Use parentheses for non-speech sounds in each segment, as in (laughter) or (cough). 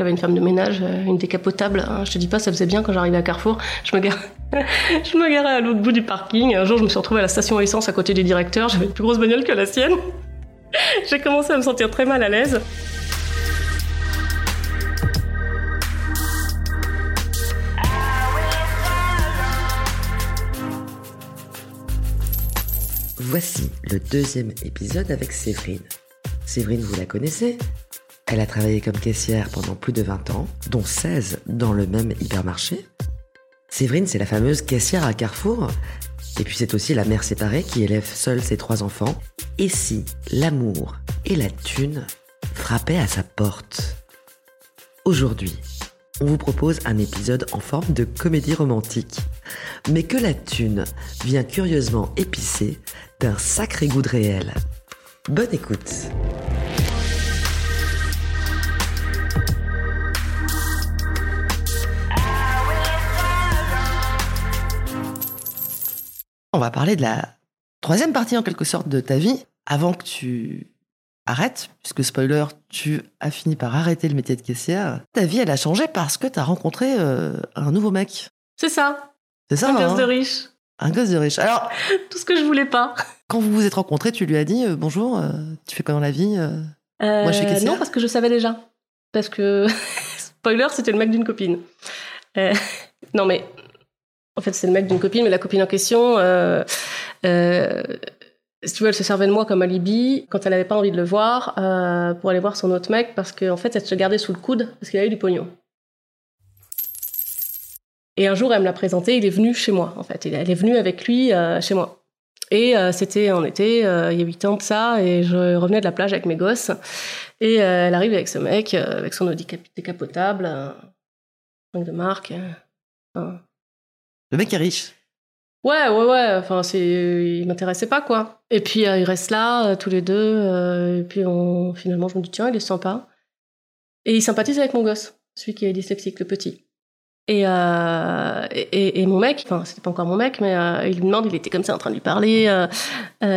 j'avais une femme de ménage, euh, une décapotable. hein. Je te dis pas, ça faisait bien quand j'arrivais à Carrefour. Je me garais, (laughs) je me garais à l'autre bout du parking. Un jour, je me suis retrouvée à la station essence à côté du directeur. J'avais une plus grosse bagnole que la sienne. (laughs) J'ai commencé à me sentir très mal à l'aise. Voici le deuxième épisode avec Séverine. Séverine, vous la connaissez? Elle a travaillé comme caissière pendant plus de 20 ans, dont 16 dans le même hypermarché. Séverine, c'est la fameuse caissière à Carrefour. Et puis c'est aussi la mère séparée qui élève seule ses trois enfants. Et si l'amour et la thune frappaient à sa porte? Aujourd'hui, on vous propose un épisode en forme de comédie romantique. Mais que la thune vient curieusement épicée d'un sacré goût de réel. Bonne écoute. On va parler de la troisième partie en quelque sorte de ta vie avant que tu arrêtes, puisque spoiler, tu as fini par arrêter le métier de caissière. Ta vie, elle a changé parce que tu as rencontré euh, un nouveau mec. C'est ça, C'est ça un hein gosse de riche. Un gosse de riche. Alors, (laughs) Tout ce que je voulais pas. quand vous vous êtes rencontrés, tu lui as dit euh, bonjour, euh, tu fais quoi dans la vie Moi, je suis caissière. Non, parce que je savais déjà. Parce que, (laughs) spoiler, c'était le mec d'une copine. (laughs) Non, mais en fait, c'est le mec d'une copine, mais la copine en question, euh, euh, si tu veux, elle se servait de moi comme alibi quand elle avait pas envie de le voir euh, pour aller voir son autre mec parce qu'en fait, elle se gardait sous le coude parce qu'il avait du pognon. Et un jour, elle me l'a présenté, il est venu chez moi, en fait. Elle est venue avec lui chez moi. Et c'était en été, il y a huit ans de ça, et je revenais de la plage avec mes gosses. Et elle arrive avec ce mec, avec son Audi cap- décapotable, de marque. Le mec est riche. Ouais, ouais, ouais. Enfin, c'est, il m'intéressait pas, quoi. Et puis euh, ils restent là, euh, tous les deux. euh, et puis on, finalement, je me dis tiens, il est sympa. Et il sympathise avec mon gosse, celui qui est dyslexique, le petit. Et, euh, et, et- mon mec, enfin, c'était pas encore mon mec, mais il lui demande, il était comme ça en train de lui parler,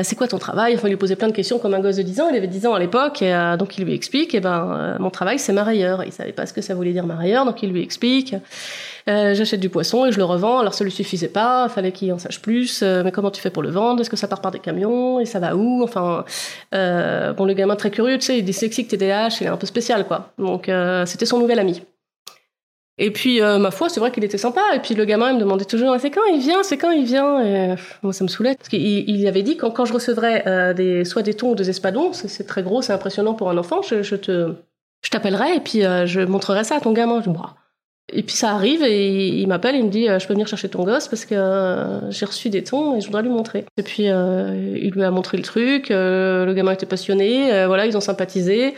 c'est quoi ton travail? Enfin, il lui posait plein de questions comme un gosse de 10 ans, il avait 10 ans à l'époque, et donc il lui explique, et ben, mon travail c'est marailleur. Il savait pas ce que ça voulait dire marailleur, donc il lui explique. Euh, J'achète du poisson et je le revends, alors ça lui suffisait pas, fallait qu'il en sache plus, euh, mais comment tu fais pour le vendre? Est-ce que ça part par des camions? Et ça va où? Enfin, euh, bon, le gamin très curieux, tu sais, il est dyslexique, TDAH, il est un peu spécial, quoi. Donc, c'était son nouvel ami. Et puis, ma foi, c'est vrai qu'il était sympa. Et puis, le gamin, il me demandait toujours, c'est quand il vient, c'est quand il vient. Et moi, ça me saoulait. Parce qu'il il avait dit, quand, je recevrais soit des thons ou des espadons, c'est très gros, c'est impressionnant pour un enfant, je, te, je t'appellerai et puis je montrerai ça à ton gamin. Je dis, Bah. Et puis ça arrive et il m'appelle il me dit, euh, je peux venir chercher ton gosse parce que euh, j'ai reçu des thons et je voudrais lui montrer. Et puis, euh, il lui a montré le truc, le gamin était passionné, voilà, ils ont sympathisé.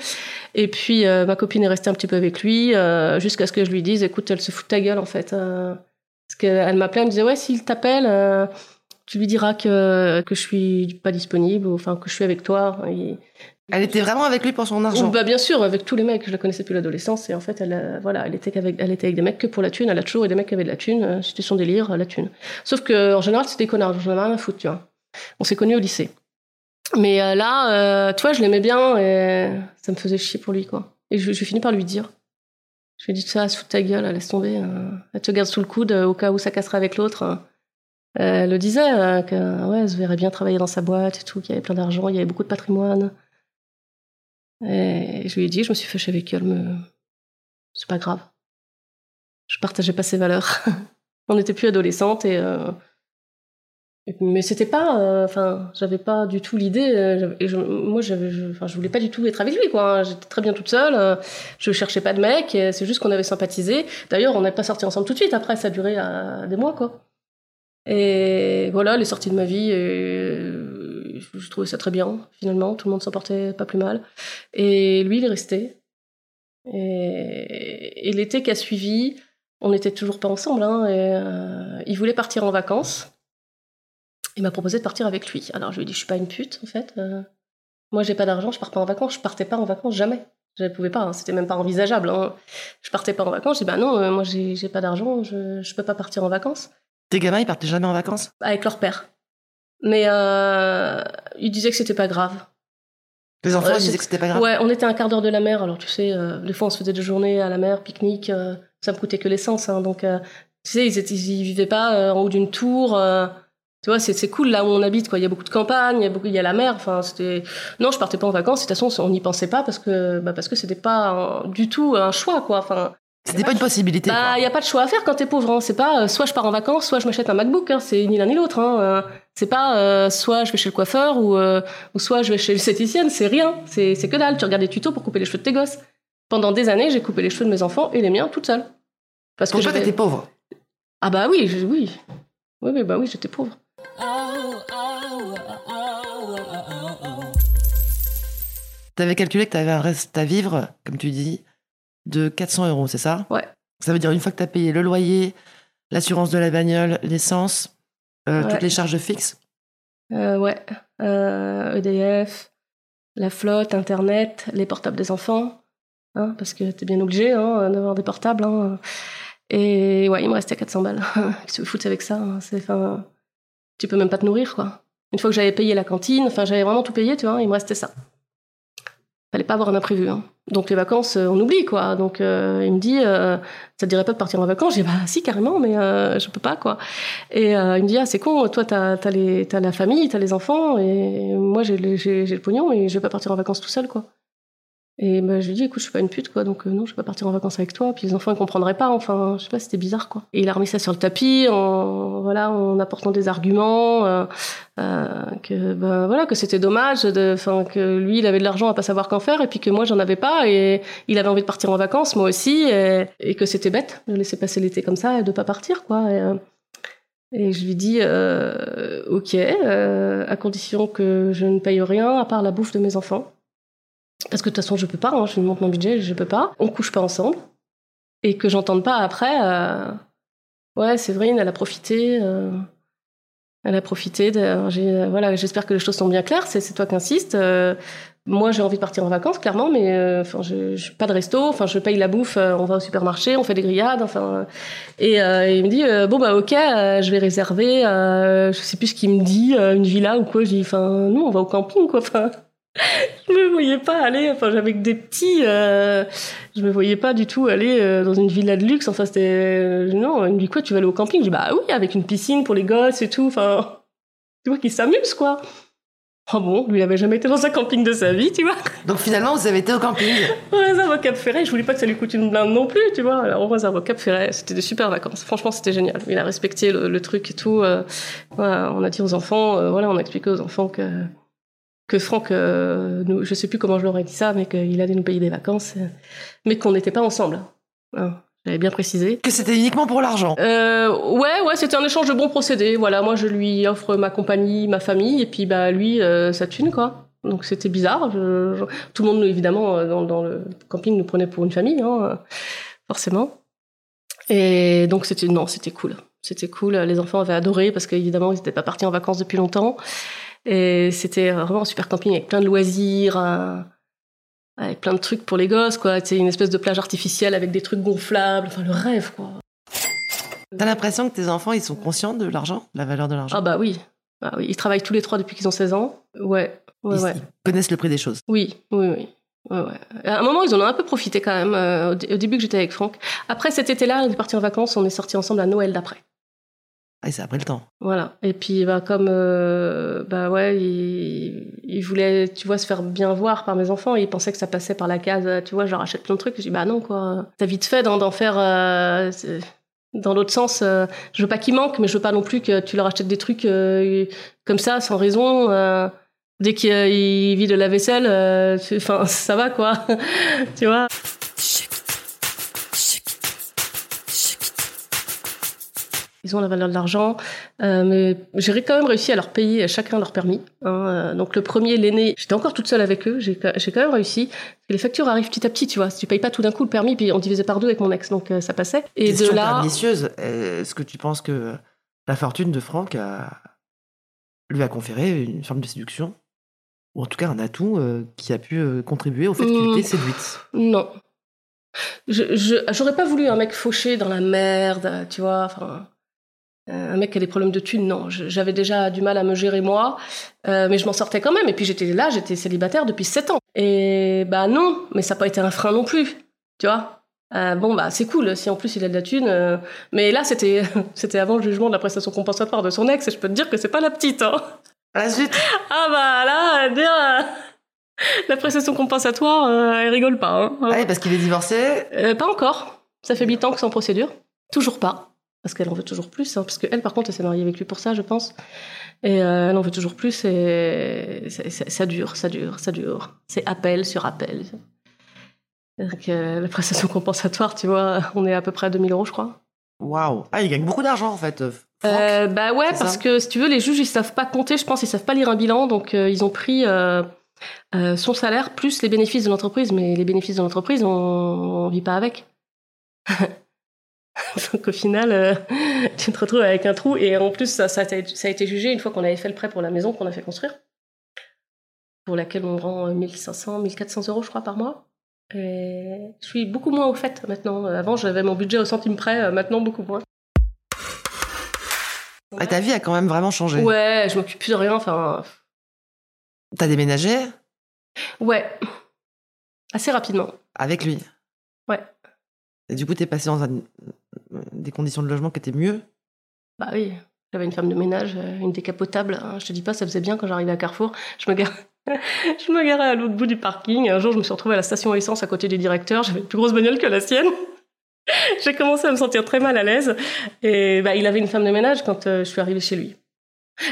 Et puis ma copine est restée un petit peu avec lui jusqu'à ce que je lui dise écoute elle se fout de ta gueule en fait euh, parce qu'elle m'appelait elle me disait ouais s'il t'appelle tu lui diras que que je suis pas disponible enfin que je suis avec toi Elle était vraiment avec lui pour son argent. Bah bien sûr, avec tous les mecs, je la connaissais depuis l'adolescence et en fait, elle, voilà, elle était avec, elle était avec des mecs que pour la thune. Elle a toujours eu des mecs qui avaient de la thune. euh, C'était son délire, la thune. Sauf que en général, c'était des connards. J'en avais rien à foutre, tu vois. On s'est connus au lycée. Mais euh, là, euh, tu vois, je l'aimais bien et ça me faisait chier pour lui, quoi. Et je, finis par lui dire. Je lui ai dit ça, de ta gueule, laisse tomber. elle te garde sous le coude au cas où ça casserait avec l'autre. Elle le disait, que ouais, elle se verrait bien travailler dans sa boîte et tout, qu'il y avait plein d'argent, il y avait beaucoup de patrimoine. Et je lui ai dit, je me suis fâchée avec elle, c'est pas grave. Je partageais pas ses valeurs. (laughs) On n'était plus adolescentes et. euh, mais c'était pas. euh, Enfin, j'avais pas du tout l'idée. euh, moi, je, je voulais pas du tout être avec lui, quoi. J'étais très bien toute seule. euh, je cherchais pas de mec. C'est juste qu'on avait sympathisé. D'ailleurs, on n'est pas sortis ensemble tout de suite. Après, ça a duré des mois, quoi. Et voilà, les sorties de ma vie. Je trouvais ça très bien, finalement. Tout le monde s'en portait pas plus mal. Et lui, il est resté. Et, et l'été qui a suivi, on n'était toujours pas ensemble. Hein, et, euh, il voulait partir en vacances. Il m'a proposé de partir avec lui. Alors je lui ai dit, je suis pas une pute, en fait. Euh, moi, j'ai pas d'argent, je pars pas en vacances. Je partais pas en vacances jamais. Je ne pouvais pas, hein, c'était même pas envisageable. Hein. Je partais pas en vacances. J'ai dit, bah non, euh, moi, j'ai j'ai pas d'argent, je, je peux pas partir en vacances. Tes gamins, ils partaient jamais en vacances? Avec leur père. Mais euh, il disait que c'était pas grave. Les enfants Ouais, ils disaient que c'était pas grave. Ouais, on était à un quart d'heure de la mer, alors tu sais, euh, des fois on se faisait des journées à la mer, pique-nique, euh, ça me coûtait que l'essence, hein, donc euh, tu sais, ils, étaient, ils vivaient pas euh, en haut d'une tour. euh, tu vois, c'est c'est cool là où on habite, quoi. Il y a beaucoup de campagne, il y a beaucoup, il y a la mer. Enfin, c'était. Non, je partais pas en vacances. De toute façon, on n'y pensait pas parce que, bah, parce que c'était pas un- du tout un choix, quoi. Enfin, C'était pas une possibilité. bah, il y a pas de choix à faire quand t'es pauvre. Hein. C'est pas euh, soit je pars en vacances, soit je m'achète un MacBook. Hein. C'est ni l'un ni l'autre. Hein. Euh, c'est pas euh, soit je vais chez le coiffeur ou, ou soit je vais chez l'esthéticienne. C'est rien. C'est que dalle. Tu regardes des tutos pour couper les cheveux de tes gosses. Pendant des années, j'ai coupé les cheveux de mes enfants et les miens toute seule. Parce Donc que t'étais pauvre? Ah bah oui, je- oui. Oui, oui, bah oui, j'étais pauvre. T'avais calculé que t'avais un reste à vivre, comme tu dis, de 400 euros, c'est ça? Ouais. Ça veut dire une fois que t'as payé le loyer, l'assurance de la bagnole, l'essence, euh, Ouais. toutes les charges fixes? Euh, ouais. Euh, EDF, la flotte, Internet, les portables des enfants. Hein, parce que t'es bien obligé hein, d'avoir des portables. Hein. Et ouais, il me restait 400 balles. Qu'est-ce que tu foutre avec ça hein, c'est, Tu peux même pas te nourrir, quoi. Une fois que j'avais payé la cantine, enfin, j'avais vraiment tout payé, tu vois, il me restait ça. Fallait pas avoir un imprévu. Hein. Donc les vacances, euh, on oublie, quoi. Donc euh, il me dit, euh, ça te dirait pas de partir en vacances? J'ai bah si, carrément, mais je peux pas, quoi. Et il me dit, ah, c'est con, toi, t'as as, la famille, t'as les enfants, et moi, j'ai le, le pognon, et je vais pas partir en vacances tout seul, quoi. Et bah, je lui dis, écoute, je suis pas une pute, quoi, donc euh, non, je vais pas partir en vacances avec toi. Puis les enfants, ils comprendraient pas, enfin, je sais pas, c'était bizarre, quoi. Et il a remis ça sur le tapis, en, voilà, en apportant des arguments, euh, euh, que, ben, voilà, que c'était dommage, enfin, que lui, il avait de l'argent à pas savoir qu'en faire, et puis que moi, j'en avais pas, et il avait envie de partir en vacances, moi aussi, et, que c'était bête de laisser passer l'été comme ça et de pas partir, quoi. Et, euh, et je lui dis, ok, à condition que je ne paye rien à part la bouffe de mes enfants. Parce que de toute façon, je peux pas, hein, je lui montre mon budget, je peux pas. On couche pas ensemble. Et que j'entende pas après, euh, ouais, Séverine, elle a profité. euh, elle a profité. Euh, voilà, j'espère que les choses sont bien claires. C'est, toi qui insistes. moi, j'ai envie de partir en vacances, clairement, mais enfin, je, je pas de resto. Enfin, je paye la bouffe. on va au supermarché, on fait des grillades. Enfin, et il me dit bon bah ok, je vais réserver. Je sais plus ce qu'il me dit, une villa ou quoi. Je dis enfin nous, on va au camping quoi. Enfin, je me voyais pas aller. Enfin, j'avais que des petits. Euh, je me voyais pas du tout aller euh, dans une villa de luxe. Enfin, c'était euh, non. Il me dit quoi, tu vas aller au camping? Je dis bah oui, avec une piscine pour les gosses et tout. Enfin, tu vois qu'ils s'amusent quoi. Ah bon, lui il avait jamais été dans un camping de sa vie, tu vois. Donc finalement, vous avez été au camping. (laughs) On réserve au Cap Ferret. Je voulais pas que ça lui coûte une blinde non plus, tu vois. Alors on réserve au Cap Ferret. C'était des super vacances. Franchement, c'était génial. Il a respecté le, le truc et tout. Euh, voilà, on a dit aux enfants, voilà, on a expliqué aux enfants que que Franck, euh, nous, je sais plus comment je leur ai dit ça, mais qu'il allait nous payer des vacances, euh, mais qu'on n'était pas ensemble. Hein, J'avais bien précisé. Que c'était uniquement pour l'argent. Euh, ouais, ouais, c'était un échange de bons procédés. Voilà, moi je lui offre ma compagnie, ma famille, et puis bah lui euh, sa thune quoi. Donc c'était bizarre. Je- je- tout le monde évidemment euh, dans, dans le camping nous prenait pour une famille, hein, euh, forcément. Et donc c'était non, c'était cool. C'était cool. Les enfants avaient adoré parce qu'évidemment ils n'étaient pas partis en vacances depuis longtemps. Et c'était vraiment un super camping avec plein de loisirs, euh, avec plein de trucs pour les gosses, quoi. C'est une espèce de plage artificielle avec des trucs gonflables, enfin le rêve, quoi. T'as l'impression que tes enfants, ils sont conscients de l'argent, la valeur de l'argent? Ah bah oui. Ah oui, ils travaillent tous les trois depuis qu'ils ont 16 ans. Ouais, ouais, ils, ouais. connaissent le prix des choses. Oui, oui, oui. Ouais, ouais. À un moment, ils en ont un peu profité quand même, euh, au début que j'étais avec Franck. Après cet été-là, on est parti en vacances, on est sortis ensemble à Noël d'après. Ah, et ça a pris le temps. Voilà. Et puis, bah, comme, euh, bah ouais, il voulaient, tu vois, se faire bien voir par mes enfants. Ils pensaient que ça passait par la case, tu vois, je leur achète plein de trucs. Je dis, bah non, quoi. T'as vite fait d'en faire, euh, dans l'autre sens. euh, je veux pas qu'ils manquent, mais je veux pas non plus que tu leur achètes des trucs comme ça, sans raison. dès qu'ils ils vident la vaisselle, enfin, (laughs) ça va, quoi. (laughs) tu vois? Ils ont la valeur de l'argent, euh, mais j'ai quand même réussi à leur payer chacun leur permis. hein. Euh, donc le premier, l'aîné, j'étais encore toute seule avec eux, j'ai quand même réussi. Parce que les factures arrivent petit à petit, tu vois. Si tu payes pas tout d'un coup le permis, puis on divisait par deux avec mon ex, donc euh, ça passait. Et Question de là, est-ce que tu penses que la fortune de Franck a- lui a conféré une forme de séduction? Ou en tout cas un atout euh, qui a pu euh, contribuer au fait qu'il Mm. était séduite non. Je j'aurais pas voulu un mec fauché dans la merde, tu vois. Enfin, un mec qui a des problèmes de thunes, non. J'avais déjà du mal à me gérer moi, euh, mais je m'en sortais quand même. Et puis j'étais là, j'étais célibataire depuis 7 ans. Et bah non, mais ça n'a pas été un frein non plus, tu vois? Euh, bon bah c'est cool si en plus il a de la thune, euh, mais là c'était (laughs) c'était avant le jugement de la prestation compensatoire de son ex et je peux te dire que c'est pas la petite. Hein. À la suite Ah bah là, euh, la prestation compensatoire, euh, elle rigole pas. Hein. Ah oui, parce qu'il est divorcé. Euh, pas encore. Ça fait 8 ans que en procédure. Toujours pas. Parce qu'elle en veut toujours plus. hein, parce qu'elle, par contre, elle s'est mariée avec lui pour ça, je pense. Et euh, elle en veut toujours plus. Et ça dure, ça dure, ça dure. C'est appel sur appel. Donc, euh, la prestation compensatoire, tu vois, on est à peu près à 2000 euros, je crois. Waouh Ah, il gagne beaucoup d'argent en fait. euh, Franck. Euh, bah ouais, parce que si tu veux, les juges ils savent pas compter, je pense, ils savent pas lire un bilan, donc euh, ils ont pris son salaire plus les bénéfices de l'entreprise, mais les bénéfices de l'entreprise, on, on vit pas avec. (laughs) (laughs) donc au final, euh, (laughs) tu te retrouves avec un trou, et en plus ça, ça, a, été, ça a été jugé une fois qu'on avait fait le prêt pour la maison qu'on a fait construire, pour laquelle on rend euh, 1500, 1400 euros, je crois, par mois. Et je suis beaucoup moins au fait maintenant. Avant, j'avais mon budget au centime près, euh, maintenant beaucoup moins. Ah, ta vie a quand même vraiment changé. Ouais, je m'occupe plus de rien. Enfin, T'as déménagé? Ouais, assez rapidement. avec lui? Ouais. Et du coup, t'es passé dans un- des conditions de logement qui étaient mieux. Bah oui, j'avais une femme de ménage, euh, une décapotable. hein. Je te dis pas, ça faisait bien quand j'arrivais à Carrefour. Je me garais, (laughs) je me garais à l'autre bout du parking. Un jour, je me suis retrouvée à la station essence à côté du directeur. J'avais une plus grosse bagnole que la sienne. (laughs) J'ai commencé à me sentir très mal à l'aise. Et bah, il avait une femme de ménage quand euh, je suis arrivée chez lui.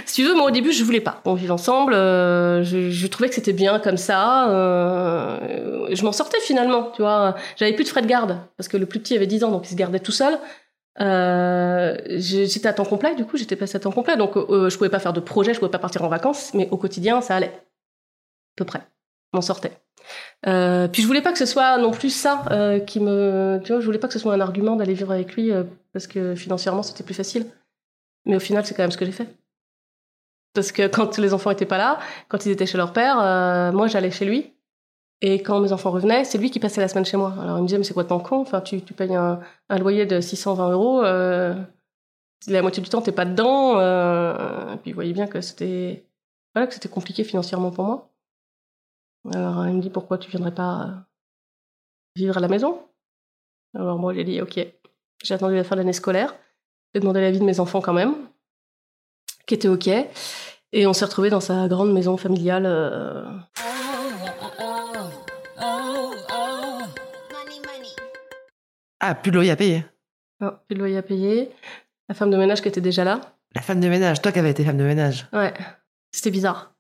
Si tu veux, moi au début, je voulais pas. On vivait ensemble, euh, je, trouvais que c'était bien comme ça. euh, je m'en sortais finalement, tu vois. J'avais plus de frais de garde, parce que le plus petit avait 10 ans, donc il se gardait tout seul. Euh, j'étais à temps complet, du coup, j'étais passée à temps complet, donc je pouvais pas faire de projet, je pouvais pas partir en vacances, mais au quotidien, ça allait. À peu près. M'en sortais. Puis je voulais pas que ce soit non plus ça qui me... Tu vois, je voulais pas que ce soit un argument d'aller vivre avec lui, parce que financièrement, c'était plus facile. Mais au final, c'est quand même ce que j'ai fait. Parce que quand les enfants étaient pas là, quand ils étaient chez leur père, euh, moi j'allais chez lui. Et quand mes enfants revenaient, c'est lui qui passait la semaine chez moi. Alors il me disait, mais c'est quoi ton con? Enfin, tu, payes un, loyer de 620 euros, euh, la moitié du temps t'es pas dedans. Euh, et puis il voyait bien que c'était voilà, compliqué financièrement pour moi. Alors il me dit, pourquoi tu viendrais pas euh, vivre à la maison? Alors moi j'ai dit, ok. J'ai attendu la fin de l'année scolaire. J'ai demandé l'avis de mes enfants quand même qui était OK. Et on s'est retrouvés dans sa grande maison familiale. euh, Ah, plus de loyer à payer. non, plus de loyer à payer. La femme de ménage qui était déjà là. La femme de ménage, toi qui avais été femme de ménage. Ouais, c'était bizarre.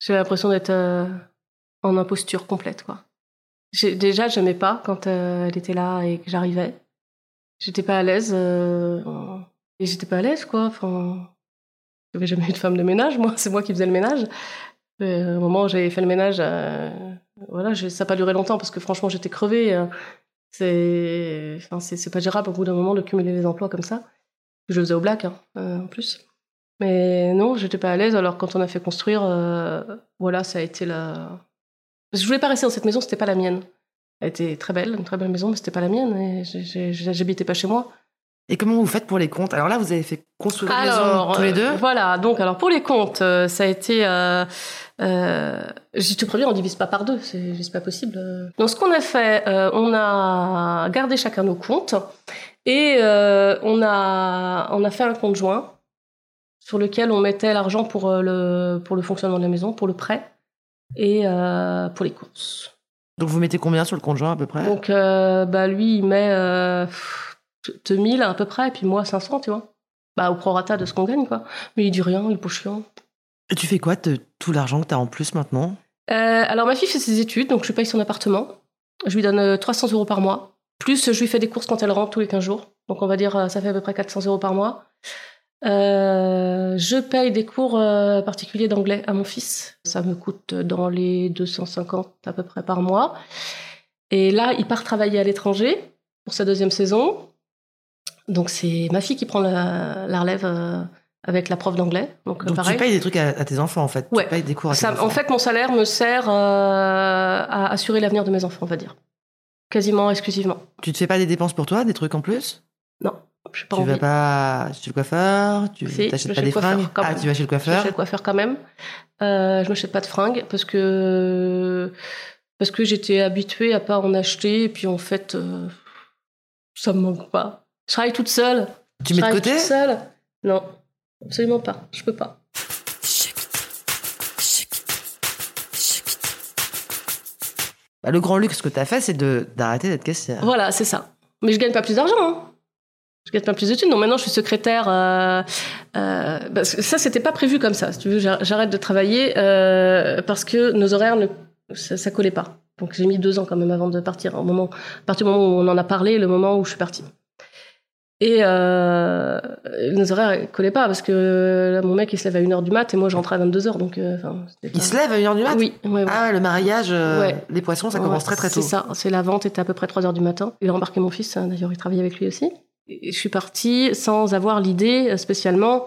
J'avais l'impression d'être euh, en imposture complète, quoi. Déjà, j'aimais pas quand euh, elle était là et que j'arrivais. J'étais pas à l'aise. euh, et j'étais pas à l'aise, quoi. Enfin, j'avais jamais eu de femme de ménage, moi. C'est moi qui faisais le ménage. Et, euh, au moment où j'avais fait le ménage, euh, voilà, ça n'a pas duré longtemps parce que franchement, j'étais crevée. euh, c'est, pas gérable au bout d'un moment de cumuler les emplois comme ça. Je faisais au black, hein, euh, en plus. Mais non, j'étais pas à l'aise. Alors quand on a fait construire, voilà, ça a été la. Parce que je voulais pas rester dans cette maison, c'était pas la mienne. Elle était très belle, une très belle maison, mais c'était pas la mienne. J'habitais pas chez moi. Et comment vous faites pour les comptes? Alors là, vous avez fait construire une maison tous les deux euh, Voilà, donc alors pour les comptes, euh, ça a été. Euh, euh, je te préviens, on divise pas par deux, c'est juste pas possible. Donc ce qu'on a fait, euh, on a gardé chacun nos comptes et on, a, on a fait un compte joint sur lequel on mettait l'argent pour, le, pour le fonctionnement de la maison, pour le prêt et pour les courses. Donc vous mettez combien sur le compte joint à peu près? Donc bah, lui, il met 2000 à peu près, et puis moi 500, tu vois. Bah, au prorata de ce qu'on gagne, quoi. Mais il dit rien, il est pas chiant. Et tu fais quoi de tout l'argent que tu as en plus maintenant? Euh, alors, ma fille fait ses études, donc je paye son appartement. Je lui donne euh, 300 euros par mois. Plus, je lui fais des courses quand elle rentre tous les 15 jours. Donc, on va dire, euh, ça fait à peu près 400 euros par mois. Euh, je paye des cours euh, particuliers d'anglais à mon fils. Ça me coûte dans les 250 à peu près par mois. Et là, il part travailler à l'étranger pour sa deuxième saison. Donc, c'est ma fille qui prend la, la relève euh, avec la prof d'anglais. Donc, euh, Donc pareil. tu payes des trucs à, à tes enfants en fait. Ouais. Tu payes des cours à tes Ça- enfants. en fait, mon salaire me sert euh, à assurer l'avenir de mes enfants, on va dire. Quasiment exclusivement. Tu te fais pas des dépenses pour toi, des trucs en plus? Je pas Tu vas envie. pas chez le coiffeur Tu Si, t'achètes pas des coiffeur, fringues? Ah, tu vas chez le Je vais coiffeur chez le coiffeur quand même. Euh, je m'achète pas de fringues parce que parce que j'étais habituée à pas en acheter et puis en fait euh, ça me manque pas. Je travaille toute seule. Tu Je mets de côté toute seule. Non, absolument pas. Je peux pas. Bah, Le grand luxe que tu as fait, c'est de- d'arrêter d'être caissière. Voilà, c'est ça. Mais je gagne pas plus d'argent. Hein. Je gagne pas plus de thunes. Donc maintenant, je suis secrétaire. Euh, euh, parce que ça, c'était pas prévu comme ça. Si tu veux, j'ar- j'arrête de travailler euh, parce que nos horaires ne ça, ça collait pas. Donc j'ai mis deux ans quand même avant de partir. Au moment, à partir du moment où on en a parlé, le moment où je suis partie. Et euh, nos horaires collaient pas parce que là, mon mec il se lève à 1h du mat et moi je rentrais à 22h. Donc, euh, c'était Il pas- se lève à 1h du mat? Oui, ouais, ouais. Ah le mariage, euh, Ouais. les poissons, ça commence très très tôt. C'est ça, c'est la vente était à peu près 3 heures du matin. Il a embarqué mon fils, hein, d'ailleurs il travaillait avec lui aussi. Et je suis partie sans avoir l'idée euh, spécialement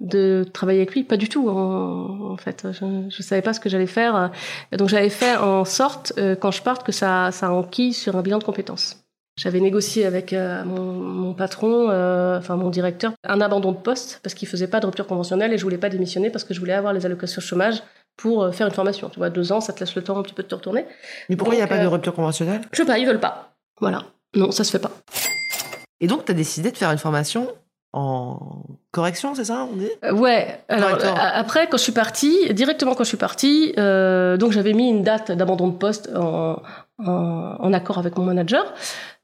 de travailler avec lui, pas du tout en, en fait. Je ne savais pas ce que j'allais faire. Donc j'avais fait en sorte, euh, quand je parte, que ça, ça enquille sur un bilan de compétences. J'avais négocié avec euh, mon, mon patron, euh, enfin mon directeur, un abandon de poste parce qu'il faisait pas de rupture conventionnelle et je voulais pas démissionner parce que je voulais avoir les allocations chômage pour euh, faire une formation. Tu vois, deux ans, ça te laisse le temps un petit peu de te retourner. Mais pourquoi il n'y a pas de rupture conventionnelle? Je sais pas, ils veulent pas. Voilà. Non, ça se fait pas. Et donc, tu as décidé de faire une formation en correction, c'est ça on dit? Euh, ouais. Alors Correcteur. euh, après, quand je suis partie, directement quand je suis partie, euh, donc j'avais mis une date d'abandon de poste en, en, en accord avec mon manager.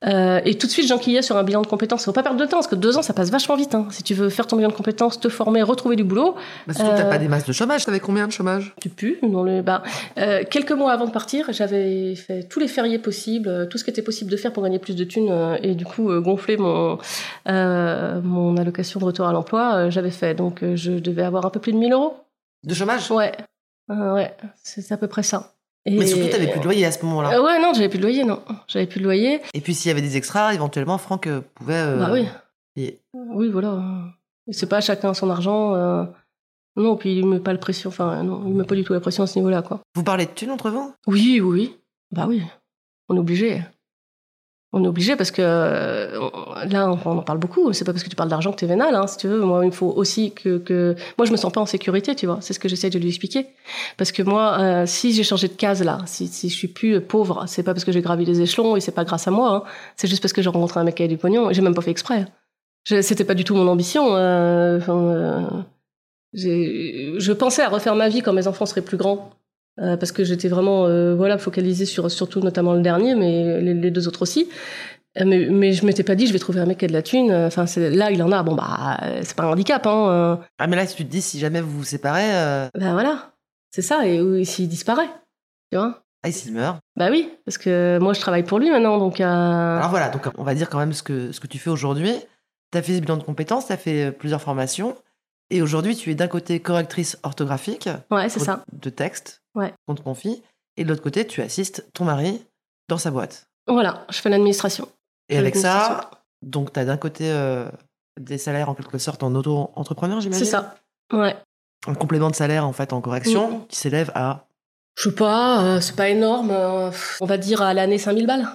Euh, et tout de suite, j'enquillais sur un bilan de compétences. Faut pas perdre de temps, parce que deux ans, ça passe vachement vite. Hein. Si tu veux faire ton bilan de compétences, te former, retrouver du boulot, Parce que tu Euh, pas des masses de chômage. T'avais combien de chômage? Tu pues. Dans le, bah, euh, quelques mois avant de partir, j'avais fait tous les fériés possibles, tout ce qui était possible de faire pour gagner plus de thunes et du coup gonfler mon, mon allocation de retour à l'emploi. Euh, j'avais fait. Donc euh, je devais avoir un peu plus de 1000 euros. De chômage? Ouais, Euh, ouais, c'est à peu près ça. Et- Mais surtout, t'avais plus de loyer à ce moment-là. Euh, ouais, non, j'avais plus de loyer, non. J'avais plus de loyer. Et puis, s'il y avait des extras, éventuellement, Franck pouvait. euh, Bah oui. payer. Oui, voilà. C'est pas chacun son argent. euh, Non, puis il met pas la pression. Enfin, non, il met pas du tout la pression à ce niveau-là, quoi. Vous parlez de thunes entre vous? Oui, oui, oui. Bah oui. On est obligé. On est obligé parce que euh, là, on en parle beaucoup. C'est pas parce que tu parles d'argent que t'es vénal, hein, si tu veux. Moi, il faut aussi que, que... Moi, je me sens pas en sécurité, tu vois. C'est ce que j'essaie de lui expliquer. Parce que moi, euh, si j'ai changé de case là, si, si je suis plus pauvre, c'est pas parce que j'ai gravi les échelons et c'est pas grâce à moi. hein. C'est juste parce que j'ai rencontré un mec qui avait du pognon j'ai même pas fait exprès. C'était pas du tout mon ambition. euh, enfin, euh, je pensais à refaire ma vie quand mes enfants seraient plus grands. Euh, parce que j'étais vraiment euh, voilà focalisée sur surtout notamment le dernier mais les, les deux autres aussi Euh, mais, mais je m'étais pas dit je vais trouver un mec qui a de la thune enfin là il en a bon bah c'est pas un handicap hein. Ah, mais là, si tu te dis, si jamais vous vous séparez, euh, ben voilà c'est ça et s'il disparaît tu vois ah, s'il meurt. bah oui parce que moi je travaille pour lui maintenant donc euh, Alors voilà, donc on va dire quand même ce que, ce que tu fais aujourd'hui. Tu as fait ce bilan de compétences, tu as fait plusieurs formations. Et aujourd'hui, tu es d'un côté correctrice orthographique ouais c'est ça de texte Ouais. qu'on te confie. Et de l'autre côté, tu assistes ton mari dans sa boîte. voilà je fais l'administration Et avec ça, donc tu as d'un côté euh, des salaires en quelque sorte en auto-entrepreneur, j'imagine? C'est ça Ouais. Un complément de salaire, en fait, en correction, Mhm. qui s'élève à? Je sais pas, euh, c'est pas énorme. euh, on va dire à l'année 5000 balles.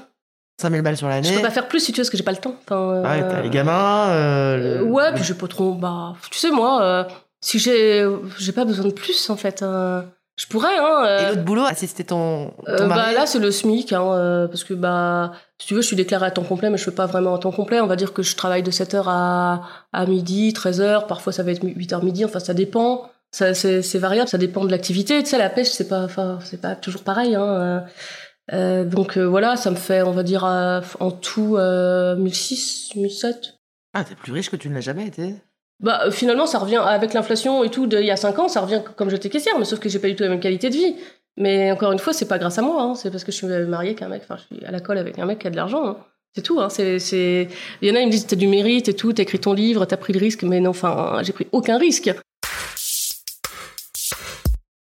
5000 balles sur l'année. Je peux pas faire plus si tu veux, parce que j'ai pas le temps. Enfin, ouais, t'as les gamins. euh, euh, le- ouais, puis j'ai pas trop. Bah, tu sais, moi, si j'ai. J'ai pas besoin de plus, en fait. Je pourrais, hein. euh, Et l'autre boulot, ah, c'était ton, ton Euh, bah là c'est le SMIC hein, euh, parce que bah si tu veux je suis déclarée à temps complet mais je fais pas vraiment à temps complet. On va dire que je travaille de 7h à, à midi 13h parfois ça va être 8h midi. Enfin ça dépend. Ça c'est c'est variable. Ça dépend de l'activité. Tu sais la pêche c'est pas enfin c'est pas toujours pareil hein, euh, euh, donc euh, voilà ça me fait on va dire euh, en tout euh, 1006 1007 Ah, t'es plus riche que tu ne l'as jamais été? Bah euh, finalement ça revient avec l'inflation et tout d'il y a 5 ans ça revient comme j'étais caissière mais sauf que j'ai pas du tout la même qualité de vie. Mais encore une fois c'est pas grâce à moi hein, c'est parce que je suis mariée avec un mec enfin je suis à la colle avec un mec qui a de l'argent hein. c'est tout hein, c'est c'est il y en a ils me disent t'as du mérite et tout t'as écrit ton livre t'as pris le risque mais non enfin j'ai pris aucun risque.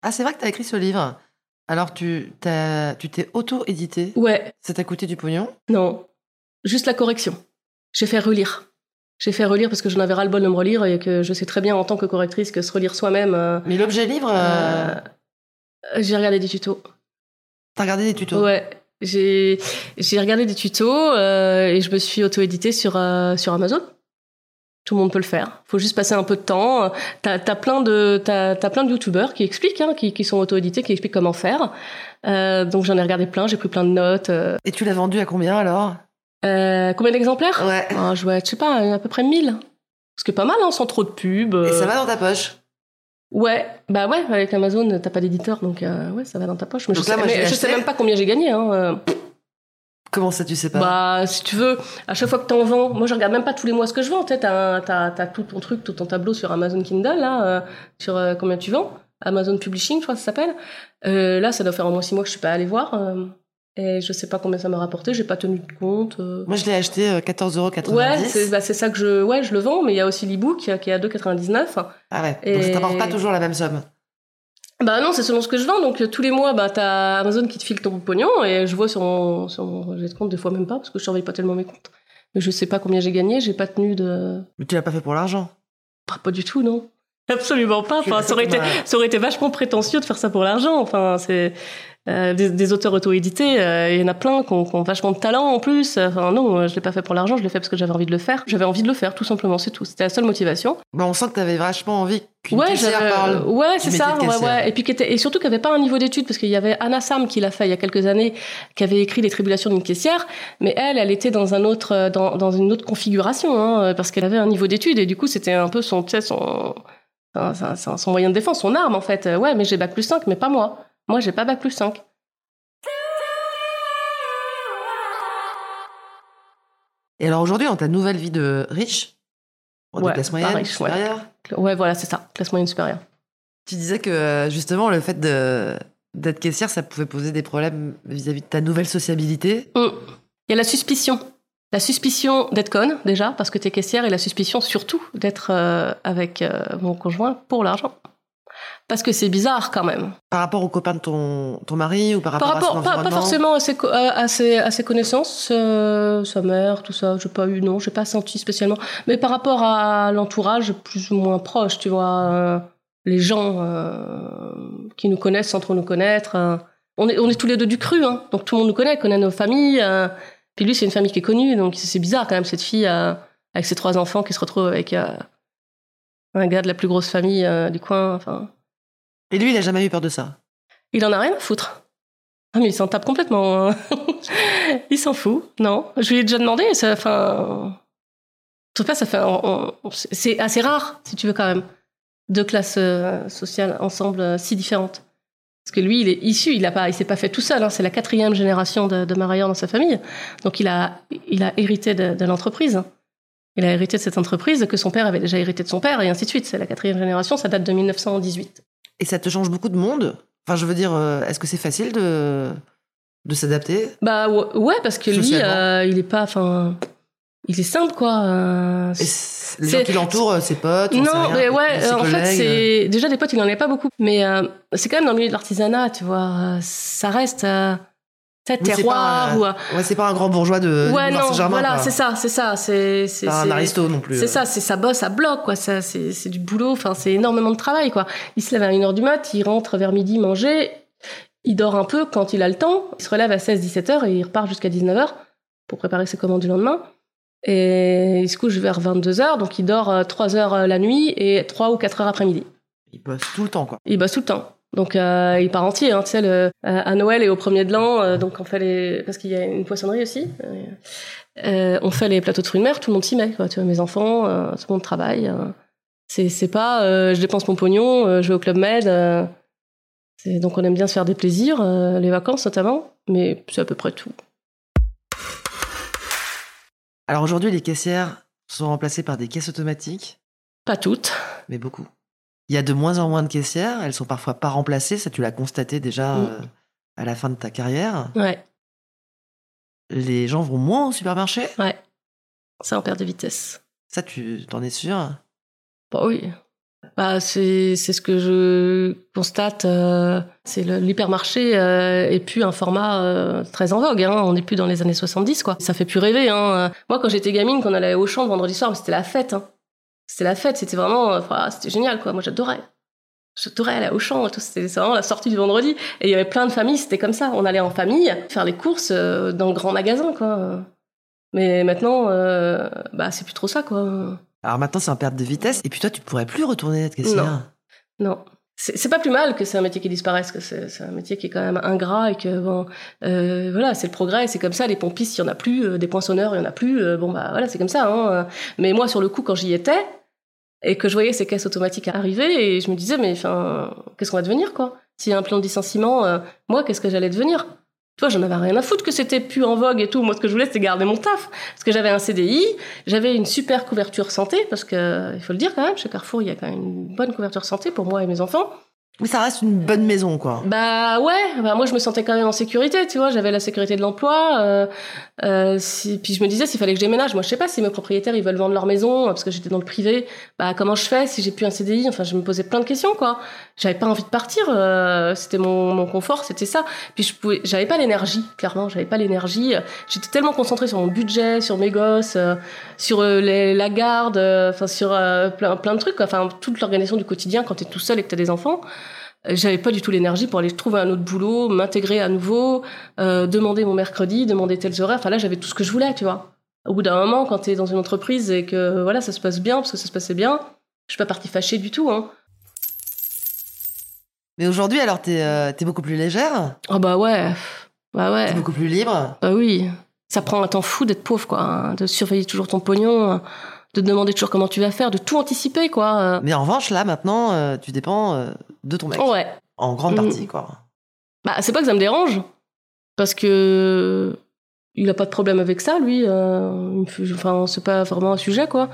Ah, c'est vrai que t'as écrit ce livre. Alors, tu t'as- tu t'es auto-édité? ouais. Ça t'a coûté du pognon? Non. Juste la correction. J'ai fait relire j'ai fait relire parce que j'en avais ras le bol de me relire et que je sais très bien en tant que correctrice que se relire soi-même euh, Mais l'objet livre, euh, euh, j'ai regardé des tutos t'as regardé des tutos? Ouais, j'ai j'ai regardé des tutos et je me suis auto-édité sur sur Amazon. Tout le monde peut le faire. Faut juste passer un peu de temps. T'as as plein de t'as as plein de youtubeurs qui expliquent, hein, qui, qui sont auto-édités, qui expliquent comment faire. Euh, donc j'en ai regardé plein, j'ai pris plein de notes. Euh, Et tu l'as vendu à combien alors? Euh, combien d'exemplaires Ouais. Ah, Je vois, je sais pas, à peu près 1000. Ce qui est pas mal, hein, sans trop de pub. Et euh. ça va dans ta poche Ouais, bah ouais, avec Amazon, t'as pas d'éditeur, donc euh, ouais, ça va dans ta poche. Mais, Donc je, là, sais, moi, je mais l'ai je sais même pas combien j'ai gagné. Hein. euh. Comment ça, tu sais pas? Bah, si tu veux, à chaque fois que t'en vends, moi je regarde même pas tous les mois ce que je vends. T'as, t'as, t'as tout ton truc, tout ton tableau sur Amazon Kindle, là, euh, sur euh, combien tu vends? Amazon Publishing, je crois que ça s'appelle. Euh, là, ça doit faire au moins six mois que je suis pas allée voir. Et je sais pas combien ça m'a rapporté, j'ai pas tenu de compte. euh. Moi, je l'ai acheté euh, 14,90€. Ouais, c'est, bah, c'est ça que je, ouais, je le vends, mais il y a aussi l'ebook qui est à 2,99. Ah ouais. Donc Et- ça t'apporte pas toujours la même somme. Bah non, c'est selon ce que je vends. Donc euh, tous les mois, bah t'as Amazon qui te file ton pognon et je vois sur mon, sur mon de compte des fois même pas parce que je surveille pas tellement mes comptes. Mais je sais pas combien j'ai gagné, j'ai pas tenu de. Mais tu l'as pas fait pour l'argent. Pas, pas du tout, non. Absolument pas. Enfin, ça aurait été, ça aurait été vachement prétentieux de faire ça pour l'argent. Enfin, c'est euh, des, des auteurs auto-édités. euh, Il y en a plein qui ont, qui ont vachement de talent en plus. Enfin, non, euh, je l'ai pas fait pour l'argent. Je l'ai fait parce que j'avais envie de le faire. J'avais envie de le faire, tout simplement. C'est tout. C'était la seule motivation. Bah, on sent que t'avais vachement envie qu'une Ouais, parle. ouais, du c'est ça, ouais, ouais. Et puis qui était, et surtout qu'il n'y avait pas un niveau d'études parce qu'il y avait Anna Sam qui l'a fait il y a quelques années, qui avait écrit les tribulations d'une caissière, mais elle, elle était dans un autre, euh, dans, dans une autre configuration, hein, parce qu'elle avait un niveau d'études et du coup c'était un peu son, tu sais, son, son, son moyen de défense, son arme en fait. Euh, Ouais, mais j'ai bac plus 5, mais pas moi. Moi, j'ai pas bac plus 5. Et alors aujourd'hui, dans ta nouvelle vie de riche, de Ouais, classe moyenne, riche, supérieure, Ouais, voilà, c'est ça, classe moyenne supérieure. tu disais que euh, justement le fait d'être caissière, ça pouvait poser des problèmes vis-à-vis de ta nouvelle sociabilité. Mm. Il y a la suspicion. La suspicion d'être conne, déjà, parce que t'es caissière, et la suspicion surtout d'être euh, avec euh, mon conjoint pour l'argent. Parce que c'est bizarre quand même. Par rapport aux copains de ton, ton mari ou par rapport, Par à son rapport, pas, pas forcément à ses, à, ses, à ses connaissances, euh, sa mère, tout ça, j'ai pas eu, non, j'ai pas senti spécialement. Mais par rapport à l'entourage plus ou moins proche, tu vois, euh, les gens euh, qui nous connaissent sans trop nous connaître. on, est, on est tous les deux du cru, hein, donc tout le monde nous connaît, connaît nos familles. puis lui, c'est une famille qui est connue, donc c'est bizarre quand même, cette fille avec ses trois enfants qui se retrouve avec un gars de la plus grosse famille euh, du coin. Enfin, Et lui, il a jamais eu peur de ça? il en a rien à foutre. Ah, mais il s'en tape complètement. hein. (laughs) il s'en fout. Non. Je lui ai déjà demandé. Ça, enfin, en tout cas, ça fait. c'est assez rare, si tu veux, quand même. Deux classes euh, sociales ensemble euh, si différentes. Parce que lui, il est issu, il a pas, il s'est pas fait tout seul. hein. C'est la quatrième génération de, de dans sa famille. Donc, il a, il a hérité de, de l'entreprise. Il a hérité de cette entreprise que son père avait déjà hérité de son père et ainsi de suite. C'est la quatrième génération. Ça date de 1918. Et ça te change beaucoup de monde? Enfin, je veux dire, euh, est-ce que c'est facile de, de s'adapter? Bah ouais, parce que lui, euh, il est pas, enfin, il est simple quoi. euh, Et les gens qui l'entourent, euh, ses potes non, rien, mais ouais, ses en fait, c'est déjà des potes, il en avait pas beaucoup, mais euh, c'est quand même dans le milieu de l'artisanat, tu vois. Ça reste, euh, terroir ou. euh, Ouais, c'est pas un grand bourgeois de ouais, non, Saint-Germain, voilà, c'est ça, c'est ça. C'est c'est- Pas un aristo non plus. C'est ça, c'est ça bosse à bloc, quoi. Ça, c'est c'est du boulot, enfin, c'est énormément de travail, quoi. Il se lève à 1h du mat, il rentre vers midi manger, il dort un peu quand il a le temps, il se relève à 16-17 heures et il repart jusqu'à 19h pour préparer ses commandes du lendemain. Et il se couche vers 22 heures, donc il dort 3 heures euh, la nuit et 3 ou 4 heures après-midi. Il bosse tout le temps, quoi. Il bosse tout le temps. Donc euh, il part entier, hein, tu sais, le, euh, à Noël et au premier de l'an, euh, donc on fait les... Parce qu'il y a une poissonnerie aussi. euh, on fait les plateaux de fruits de mer, tout le monde s'y met, quoi. Tu vois, mes enfants, tout le monde travaille. c'est, c'est pas je dépense mon pognon, je vais au Club Med. donc on aime bien se faire des plaisirs, les vacances notamment, mais c'est à peu près tout. Alors aujourd'hui, les caissières sont remplacées par des caisses automatiques, Pas toutes. mais beaucoup. Il y a de moins en moins de caissières, elles sont parfois pas remplacées, ça tu l'as constaté déjà Mm. euh, à la fin de ta carrière. Ouais, Les gens vont moins au supermarché, ouais. C'est en perte de vitesse. ça tu t'en es sûr? Bah oui. Bah, c'est, c'est ce que je constate. euh, c'est l'hypermarché euh, est plus un format euh, très en vogue. Hein, on n'est plus dans les années 70, quoi. Ça fait plus rêver. Hein. Moi, quand j'étais gamine, quand on allait au champ le vendredi soir, c'était la fête. Hein. C'était la fête. C'était vraiment, euh, c'était génial, quoi. Moi, j'adorais. J'adorais aller au champ. et tout. C'était vraiment la sortie du vendredi. Et il y avait plein de familles. C'était comme ça. On allait en famille faire les courses euh, dans le grand magasin, quoi. Mais maintenant, euh, bah, c'est plus trop ça, quoi. Alors maintenant c'est en perte de vitesse, et puis toi tu pourrais plus retourner être caissière. Non. C'est c'est pas plus mal que c'est un métier qui disparaisse, que c'est un métier qui est quand même ingrat et que bon, euh, voilà, c'est le progrès, c'est comme ça. Les pompistes, il y en a plus, euh, des poinçonneurs, il y en a plus. euh, bon bah voilà, c'est comme ça. Hein. Mais moi, sur le coup, quand j'y étais et que je voyais ces caisses automatiques arriver, et je me disais mais enfin, qu'est-ce qu'on va devenir quoi? S'il y a un plan de licenciement, euh, moi, qu'est-ce que j'allais devenir? Toi, j'en avais rien à foutre que c'était plus en vogue et tout. Moi, ce que je voulais, c'était garder mon taf. Parce que j'avais un CDI, j'avais une super couverture santé, parce que, il faut le dire quand même, chez Carrefour, il y a quand même une bonne couverture santé pour moi et mes enfants. Oui, ça reste une bonne maison, quoi. Bah ouais, bah moi je me sentais quand même en sécurité, tu vois, j'avais la sécurité de l'emploi. Euh, euh, si, puis je me disais s'il fallait que je déménage, moi je sais pas si mes propriétaires ils veulent vendre leur maison parce que j'étais dans le privé, bah comment je fais si j'ai plus un CDI Enfin je me posais plein de questions quoi. J'avais pas envie de partir, euh, c'était mon, mon confort, c'était ça. Puis je pouvais, j'avais pas l'énergie, clairement, j'avais pas l'énergie. J'étais tellement concentrée sur mon budget, sur mes gosses, euh, sur euh, les, la garde, euh, enfin sur euh, plein plein de trucs, enfin toute l'organisation du quotidien quand t'es tout seul et que t'as des enfants j'avais pas du tout l'énergie pour aller trouver un autre boulot, m'intégrer à nouveau, euh, demander mon mercredi, demander tels horaires. Enfin là, j'avais tout ce que je voulais, tu vois. Au bout d'un moment, quand t'es dans une entreprise et que voilà, ça se passe bien, parce que ça se passait bien, je suis pas partie fâchée du tout. Hein. Mais aujourd'hui, alors, t'es euh, t'es beaucoup plus légère, Ah bah ouais, bah ouais, t'es beaucoup plus libre? bah oui. Ça prend un temps fou d'être pauvre, quoi, hein, de surveiller toujours ton pognon, euh, de te demander toujours comment tu vas faire, de tout anticiper, quoi. euh. Mais en revanche, là, maintenant, euh, tu dépends euh, de ton mec. Ouais. En grande Mm. partie, quoi. Bah, c'est pas que ça me dérange, parce que il a pas de problème avec ça, lui. euh, enfin, c'est pas vraiment un sujet, quoi.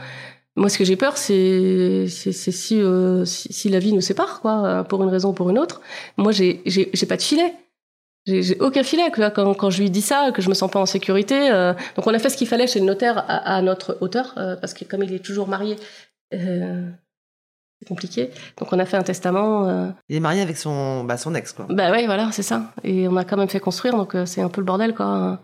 Moi, ce que j'ai peur, c'est c'est c'est si, euh, si si la vie nous sépare, quoi, pour une raison ou pour une autre. Moi, j'ai j'ai pas de filet. J'ai aucun filet. quoi. Quand, quand je lui dis ça, que je me sens pas en sécurité. euh, donc, on a fait ce qu'il fallait chez le notaire à, à notre hauteur, euh, parce que comme il est toujours marié, euh, compliqué. Donc, on a fait un testament. euh, Il est marié avec son, bah, son ex, quoi. bah ouais, voilà, c'est ça. Et on a quand même fait construire, donc euh, c'est un peu le bordel, quoi.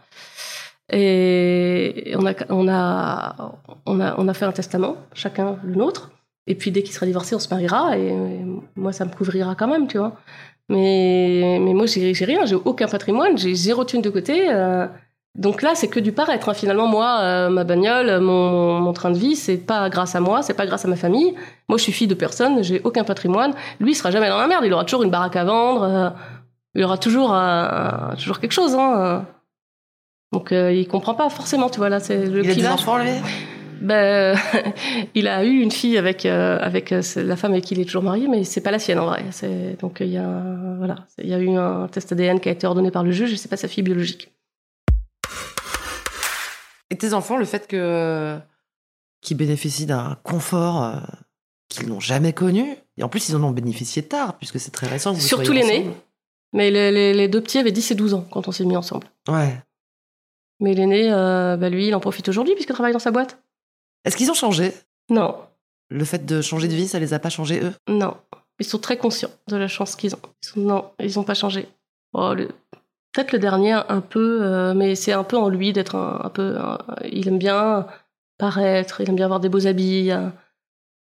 Et on a, on a, on a, on a fait un testament, chacun le nôtre. Et puis dès qu'il sera divorcé, on se mariera. Et, et moi, ça me couvrira quand même, tu vois. Mais, mais moi, j'ai j'ai rien, j'ai aucun patrimoine, j'ai zéro thune de côté. euh. Donc là, c'est que du paraître. hein. Finalement, moi, euh, ma bagnole, mon, mon train de vie, c'est pas grâce à moi, c'est pas grâce à ma famille. Moi, je suis fille de personne, j'ai aucun patrimoine. Lui, il sera jamais dans la merde. Il aura toujours une baraque à vendre. euh, il aura toujours, euh, toujours quelque chose. Hein. Donc, il comprend pas forcément, tu vois, là, c'est le Il a des clivage. enfants, lui? Ben, (laughs) il a eu une fille avec, avec la femme avec qui il est toujours marié, mais c'est pas la sienne en vrai. C'est- Donc, il y, a, voilà, il y a eu un test ADN qui a été ordonné par le juge et c'est pas sa fille biologique. Et tes enfants, le fait que qu'ils bénéficient d'un confort euh, qu'ils n'ont jamais connu, et en plus ils en ont bénéficié tard, puisque c'est très récent. que vous Surtout l'aîné. Mais les, les- les deux petits avaient 10 et 12 ans quand on s'est mis ensemble. Ouais. Mais l'aîné, euh, bah, lui, il en profite aujourd'hui puisqu'il travaille dans sa boîte. Est-ce qu'ils ont changé? Non, Le fait de changer de vie, ça les a pas changés, eux? Non. Ils sont très conscients de la chance qu'ils ont. Ils sont- non, ils n'ont pas changé. Oh, le- Peut-être le dernier un peu, euh, mais c'est un peu en lui d'être un, un peu. un- il aime bien paraître, il aime bien avoir des beaux habits. euh,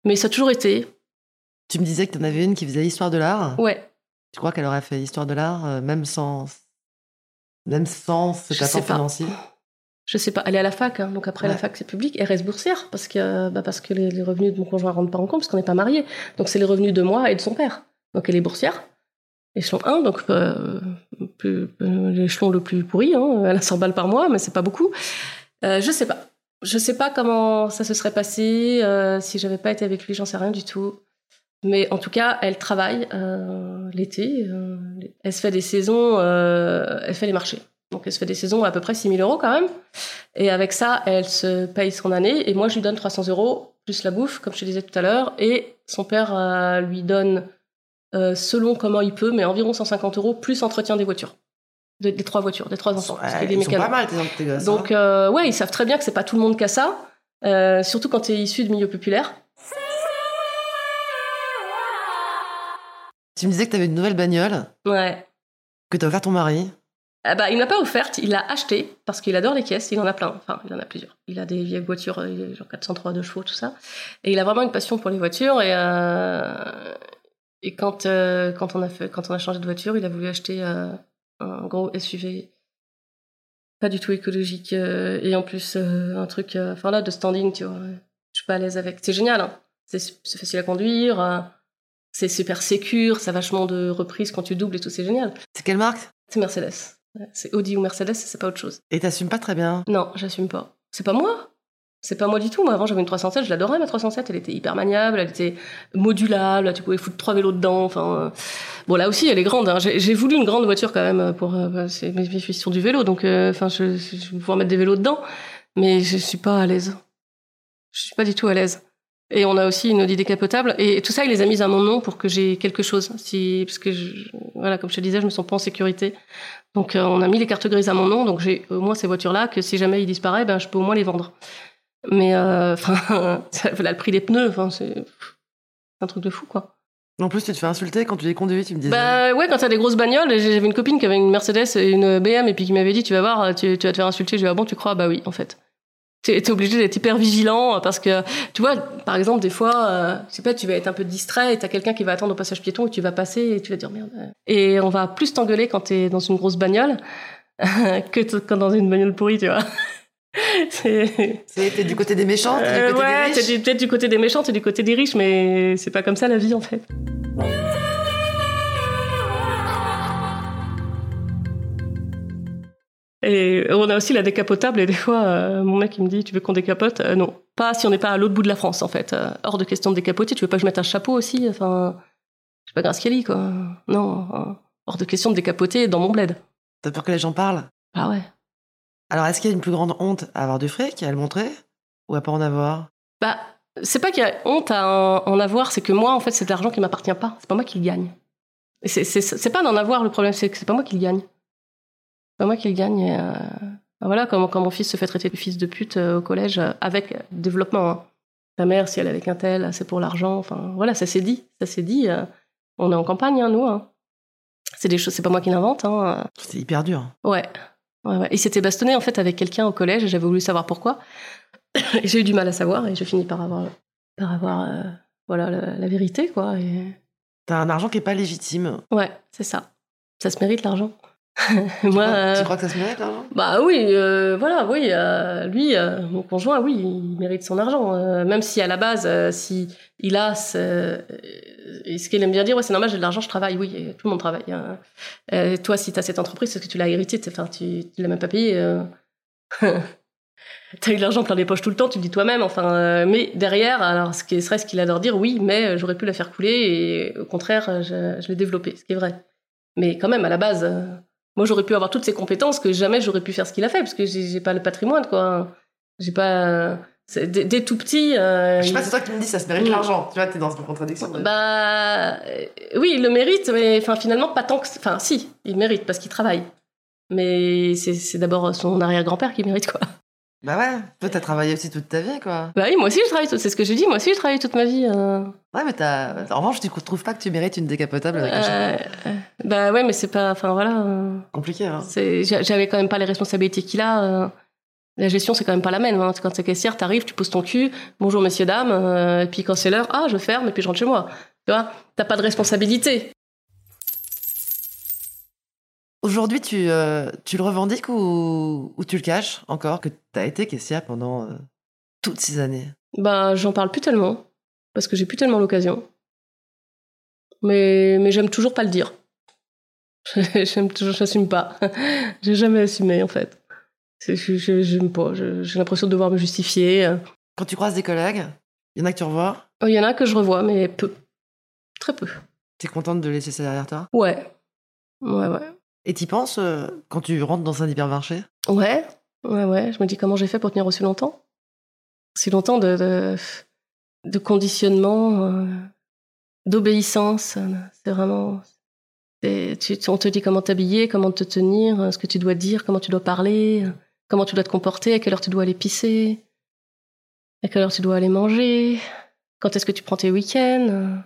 mais ça a toujours été. Tu me disais que tu en avais une qui faisait histoire de l'art. Ouais. Tu crois qu'elle aurait fait histoire de l'art, euh, même sans, même sans cet Je apport financier? Je sais pas, elle est à la fac, hein, donc après Ouais. la fac c'est public, elle reste boursière parce que, bah, parce que les, les revenus de mon conjoint rentrent pas en compte parce qu'on n'est pas mariés. Donc c'est les revenus de moi et de son père. Donc elle est boursière, échelon 1, donc euh, plus- euh, l'échelon le plus pourri, hein, elle a 100 balles par mois, mais c'est pas beaucoup. Euh, je sais pas. Je sais pas comment ça se serait passé euh, si j'avais pas été avec lui, j'en sais rien du tout. Mais en tout cas, elle travaille euh, l'été, elle se fait des saisons, elle fait les marchés. Donc elle se fait des saisons à, à peu près 6 000 euros quand même. Et avec ça, elle se paye son année. Et moi, je lui donne 300 euros plus la bouffe, comme je te disais tout à l'heure. Et son père lui donne, euh, selon comment il peut, mais environ 150 euros plus entretien des voitures. Des, des trois voitures, des trois enfants. parce Ouais, qu'il est Ils sont pas mal, tes, gosses. Donc, hein. euh, ouais, ils savent très bien que c'est pas tout le monde qui a ça. euh, surtout quand tu es issu de milieu populaire. Tu me disais que tu avais une nouvelle bagnole Ouais. que tu as offert ton mari. Ah bah, il ne l'a pas offerte, il l'a achetée parce qu'il adore les caisses, il en a plein, enfin il en a plusieurs. Il a des vieilles voitures, euh, genre 403 de chevaux, tout ça. Et il a vraiment une passion pour les voitures et, euh, et quand, euh, quand, on a fait, quand on a changé de voiture, il a voulu acheter euh, un gros SUV pas du tout écologique euh, et en plus un truc enfin là de standing, tu vois. Je suis pas à l'aise avec. C'est génial, hein. c'est facile à conduire, c'est super sécure, ça a vachement de reprises quand tu doubles et tout, c'est génial. C'est quelle marque? C'est Mercedes. C'est Audi ou Mercedes, c'est pas autre chose. Et t'assumes pas très bien? Non, j'assume pas. C'est pas moi? C'est pas moi du tout. Moi, avant, j'avais une 307, je l'adorais, ma 307. Elle était hyper maniable, elle était modulable, tu pouvais foutre trois vélos dedans. Enfin, euh, bon, là aussi, elle est grande. hein. J'ai voulu une grande voiture quand même pour. euh, bah, mes filles sont du vélo, donc euh, je, vais pouvoir mettre des vélos dedans, mais je suis pas à l'aise. Je suis pas du tout à l'aise. Et on a aussi une Audi décapotable. Et tout ça, il les a mis à mon nom pour que j'ai quelque chose. Si, parce que, voilà, comme je te disais, je me sens pas en sécurité. Donc, euh, on a mis les cartes grises à mon nom. Donc, j'ai au moins ces voitures-là que si jamais ils disparaissent, ben, je peux au moins les vendre. Mais, euh, (laughs) enfin, voilà, le prix des pneus, enfin, c'est un truc de fou, quoi. En plus, tu te fais insulter quand tu les conduis, tu me disais. Bah ouais, quand t'as des grosses bagnoles, j'avais une copine qui avait une Mercedes et une BM et puis qui m'avait dit, tu vas voir, tu, tu vas te faire insulter. Je lui ai dit, ah bon, tu crois? Bah oui, en fait. T'es obligé d'être hyper vigilant parce que, tu vois, par exemple, des fois, euh, je sais pas, tu vas être un peu distrait et t'as quelqu'un qui va attendre au passage piéton et tu vas passer et tu vas dire merde. euh. Et on va plus t'engueuler quand t'es dans une grosse bagnole (laughs) que quand dans une bagnole pourrie, tu vois. (laughs) T'es du côté des méchants, t'es Euh, du côté ouais, des riches. peut-être du côté des méchants, t'es du côté des riches, mais c'est pas comme ça la vie en fait. Et on a aussi la décapotable et des fois euh, mon mec il me dit tu veux qu'on décapote? Euh, Non, pas si on n'est pas à l'autre bout de la France en fait. Euh, hors de question de décapoter. Tu veux pas que je mette un chapeau aussi? Enfin, je suis pas Grace Kelly quoi. Non, euh, hors de question de décapoter dans mon bled. T'as peur que les gens parlent? Ah ouais. Alors, est-ce qu'il y a une plus grande honte à avoir du fric, à le montrer Ou à pas en avoir? Bah, c'est pas qu'il y a honte à en, avoir, c'est que moi, en fait, c'est de l'argent qui m'appartient pas. C'est pas moi qui le gagne. Et c'est- pas d'en avoir le problème, c'est que c'est pas moi qui le gagne. C'est pas moi qui le gagne. et, euh, bah voilà, quand, quand mon fils se fait traiter de fils de pute euh, au collège, euh, avec développement. hein. Ta mère, si elle est avec un tel, c'est pour l'argent. Enfin, voilà, ça s'est dit. Ça s'est dit. euh, on est en campagne, hein, nous. hein. C'est des choses, c'est pas moi qui l'invente. C'est hyper dur. Ouais. Ouais, ouais. Il s'était bastonné en fait avec quelqu'un au collège et j'avais voulu savoir pourquoi. (coughs) Et j'ai eu du mal à savoir et je finis par avoir, par avoir euh, voilà, la, la vérité, quoi. Et... T'as un argent qui est pas légitime. Ouais, c'est ça. Ça se mérite l'argent. Tu Moi, crois- euh, Tu crois que ça se mérite, l'argent bah oui, euh, voilà, oui, euh, lui, euh, mon conjoint, oui, il mérite son argent. euh, même si à la base, euh, si il a ce, euh, ce qu'il aime bien dire, ouais, c'est normal, j'ai de l'argent, je travaille, oui, tout le monde travaille. hein. Euh, toi, si tu as cette entreprise, c'est que tu l'as hérité, t'es- enfin, tu, tu l'as même pas payé. Euh... (laughs) T'as eu de l'argent plein les poches tout le temps, tu le dis toi-même, enfin, euh, mais derrière, alors ce qui serait ce qu'il adore dire, oui, mais euh, j'aurais pu la faire couler et au contraire, euh, je, je l'ai développé, ce qui est vrai. Mais quand même, à la base, euh, moi j'aurais pu avoir toutes ces compétences que jamais j'aurais pu faire ce qu'il a fait, parce que j'ai pas le patrimoine, quoi. J'ai pas. Dès, tout petit. euh, Je sais pas, c'est toi qui me dis ça se mérite Mm. l'argent. Tu vois, t'es dans une contradiction. bah euh, oui, il le mérite, mais enfin finalement pas tant que. Enfin si, il mérite parce qu'il travaille. Mais c'est c'est d'abord son arrière-grand-père qui mérite quoi. Bah ouais, toi t'as travaillé aussi toute ta vie, quoi. Bah oui, moi aussi je travaille, c'est ce que j'ai dit, moi aussi je travaille toute ma vie. euh. Ouais, mais t'as. En revanche, tu trouves pas que tu mérites une décapotable avec Euh, bah ouais, mais c'est pas. Enfin voilà. euh, Compliqué, hein. J'avais quand même pas les responsabilités qu'il a. euh. La gestion, c'est quand même pas la même. hein. Quand t'es caissière, t'arrives, tu poses ton cul, bonjour messieurs, dames, euh, et puis quand c'est l'heure, ah, je ferme, et puis je rentre chez moi. Tu vois, t'as pas de responsabilité. Aujourd'hui, tu, euh, tu le revendiques ou, ou tu le caches encore que t'as été caissière pendant euh, toutes ces années? Bah, j'en parle plus tellement, parce que j'ai plus tellement l'occasion. Mais, mais j'aime toujours pas le dire. (laughs) j'aime toujours, j'assume pas. (laughs) j'ai jamais assumé, en fait. J'aime pas, j'ai l'impression de devoir me justifier. Quand tu croises des collègues, il y en a que tu revois, Il y en a que je revois, mais peu. Très peu. t'es contente de laisser ça derrière toi? Ouais. Ouais, ouais. Et t'y penses euh, quand tu rentres dans un hypermarché? Ouais, ouais, ouais. Je me dis comment j'ai fait pour tenir aussi longtemps? Si longtemps de, conditionnement, euh, d'obéissance. euh, C'est vraiment. on te dit comment t'habiller, comment te tenir, ce que tu dois dire, comment tu dois parler, comment tu dois te comporter, à quelle heure tu dois aller pisser, à quelle heure tu dois aller manger, quand est-ce que tu prends tes week-ends.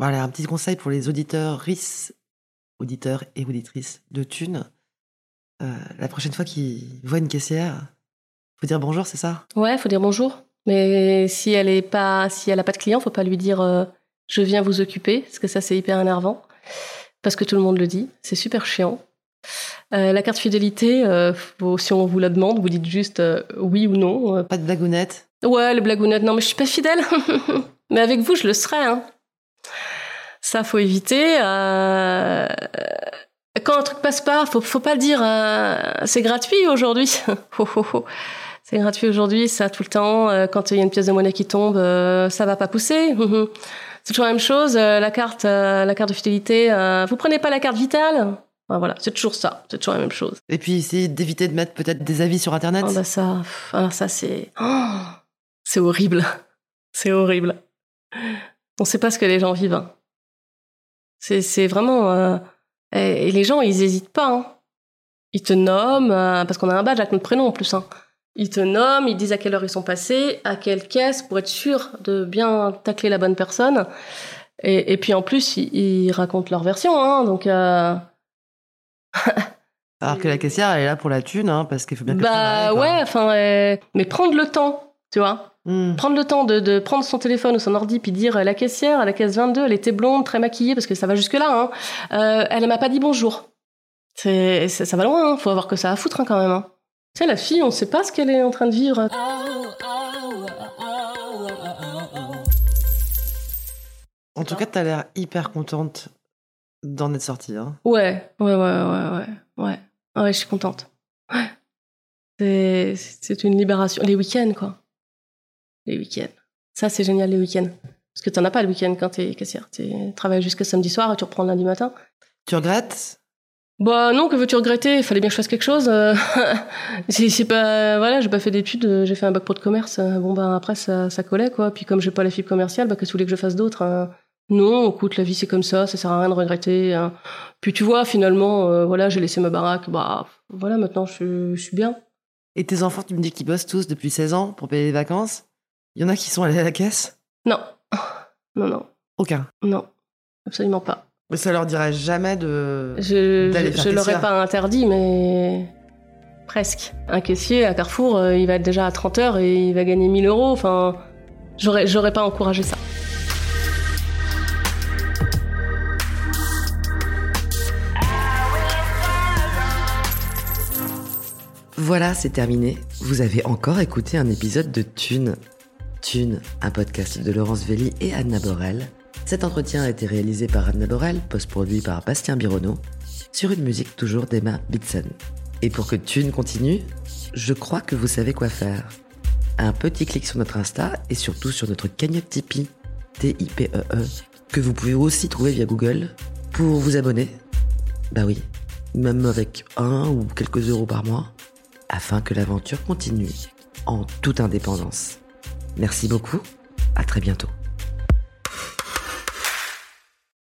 Voilà, un petit conseil pour les auditeurs, RIS, auditeurs et auditrices de Thune. Euh, la prochaine fois qu'ils voient une caissière, faut dire bonjour, c'est ça? Ouais, faut dire bonjour. Mais si elle est pas, si elle a pas de client, faut pas lui dire euh, je viens vous occuper, parce que ça c'est hyper énervant, parce que tout le monde le dit, c'est super chiant. Euh, la carte fidélité, euh, faut- si on vous la demande, vous dites juste oui ou non. Pas de blagounette? Ouais, le blagounette, non mais je suis pas fidèle. (laughs) mais avec vous, je le serai. Hein. Ça, faut éviter. euh, Quand un truc passe pas, faut, faut pas dire euh, c'est gratuit aujourd'hui. (laughs) C'est gratuit aujourd'hui, ça tout le temps. Euh, Quand il y a une pièce de monnaie qui tombe, euh, ça va pas pousser. (laughs) c'est toujours la même chose. La carte, la carte de fidélité. Vous prenez pas la carte vitale? Voilà, c'est toujours ça. C'est toujours la même chose. Et puis essayer d'éviter de mettre peut-être des avis sur Internet Ah bah ça, alors ça c'est, oh, c'est horrible, (laughs) c'est horrible. On sait pas ce que les gens vivent. C'est, vraiment, euh, et, et les gens ils hésitent pas. hein. Ils te nomment euh, parce qu'on a un badge avec notre prénom en plus. Hein. Ils te nomment, ils disent à quelle heure ils sont passés, à quelle caisse pour être sûr de bien tacler la bonne personne. Et, et puis en plus ils, ils racontent leur version, hein, donc. euh, (laughs) Alors que la caissière, elle est là pour la thune, hein, parce qu'il faut bien que Bah ouais, enfin, euh, mais prendre le temps, tu vois. Hmm. Prendre le temps de, de prendre son téléphone ou son ordi puis dire la caissière à la caisse 22, elle était blonde, très maquillée parce que ça va jusque là. Hein. Euh, elle m'a pas dit bonjour. C'est, c'est- ça va loin. Hein. Faut avoir que ça à foutre hein, quand même. Hein. Tu sais, la fille, on sait pas ce qu'elle est en train de vivre. En tout cas, t'as l'air hyper contente d'en être sortie. Hein. Ouais, ouais, ouais, ouais, ouais, ouais. Ouais, je suis contente. Ouais. C'est, c'est une libération. Les week-ends, quoi. Les week-ends. Ça, c'est génial, les week-ends. Parce que t'en as pas le week-end quand t'es caissière. Tu travailles jusqu'à samedi soir et tu reprends lundi matin. Tu regrettes? Bah non, que veux-tu regretter? Il fallait bien que je fasse quelque chose. euh. (laughs) c'est c'est pas voilà, j'ai pas fait d'études, euh, j'ai fait un bac pro de commerce. euh, Bon ben après ça, ça collait quoi. Puis comme j'ai pas la fibre commerciale, bah qu'est-ce que vous voulez que je fasse d'autre hein Non, écoute, la vie c'est comme ça, ça sert à rien de regretter. hein. Puis tu vois, finalement, euh, voilà, j'ai laissé ma baraque. Bah voilà, maintenant je suis bien. Et tes enfants, tu me dis qu'ils bossent tous depuis 16 ans pour payer les vacances? Il y en a qui sont allés à la caisse? Non, non, non, Aucun. non, absolument pas. Mais ça leur dirait jamais de... Je, D'aller je, je l'aurais pas interdit, mais presque. Un caissier à Carrefour, euh, il va être déjà à 30 heures et il va gagner 1000 euros. Enfin, j'aurais, j'aurais pas encouragé ça. Voilà, c'est terminé. Vous avez encore écouté un épisode de Thune. Thune, un podcast de Laurence Velli et Anna Borel. Cet entretien a été réalisé par Anna Borel, post-produit par Bastien Bironneau, sur une musique toujours d'Emma Bitson. Et pour que Thune continue, je crois que vous savez quoi faire. Un petit clic sur notre Insta et surtout sur notre cagnotte Tipeee, T-I-P-E-E, E que vous pouvez aussi trouver via Google pour vous abonner. Bah oui, même avec un ou quelques euros par mois afin que l'aventure continue en toute indépendance. Merci beaucoup, à très bientôt.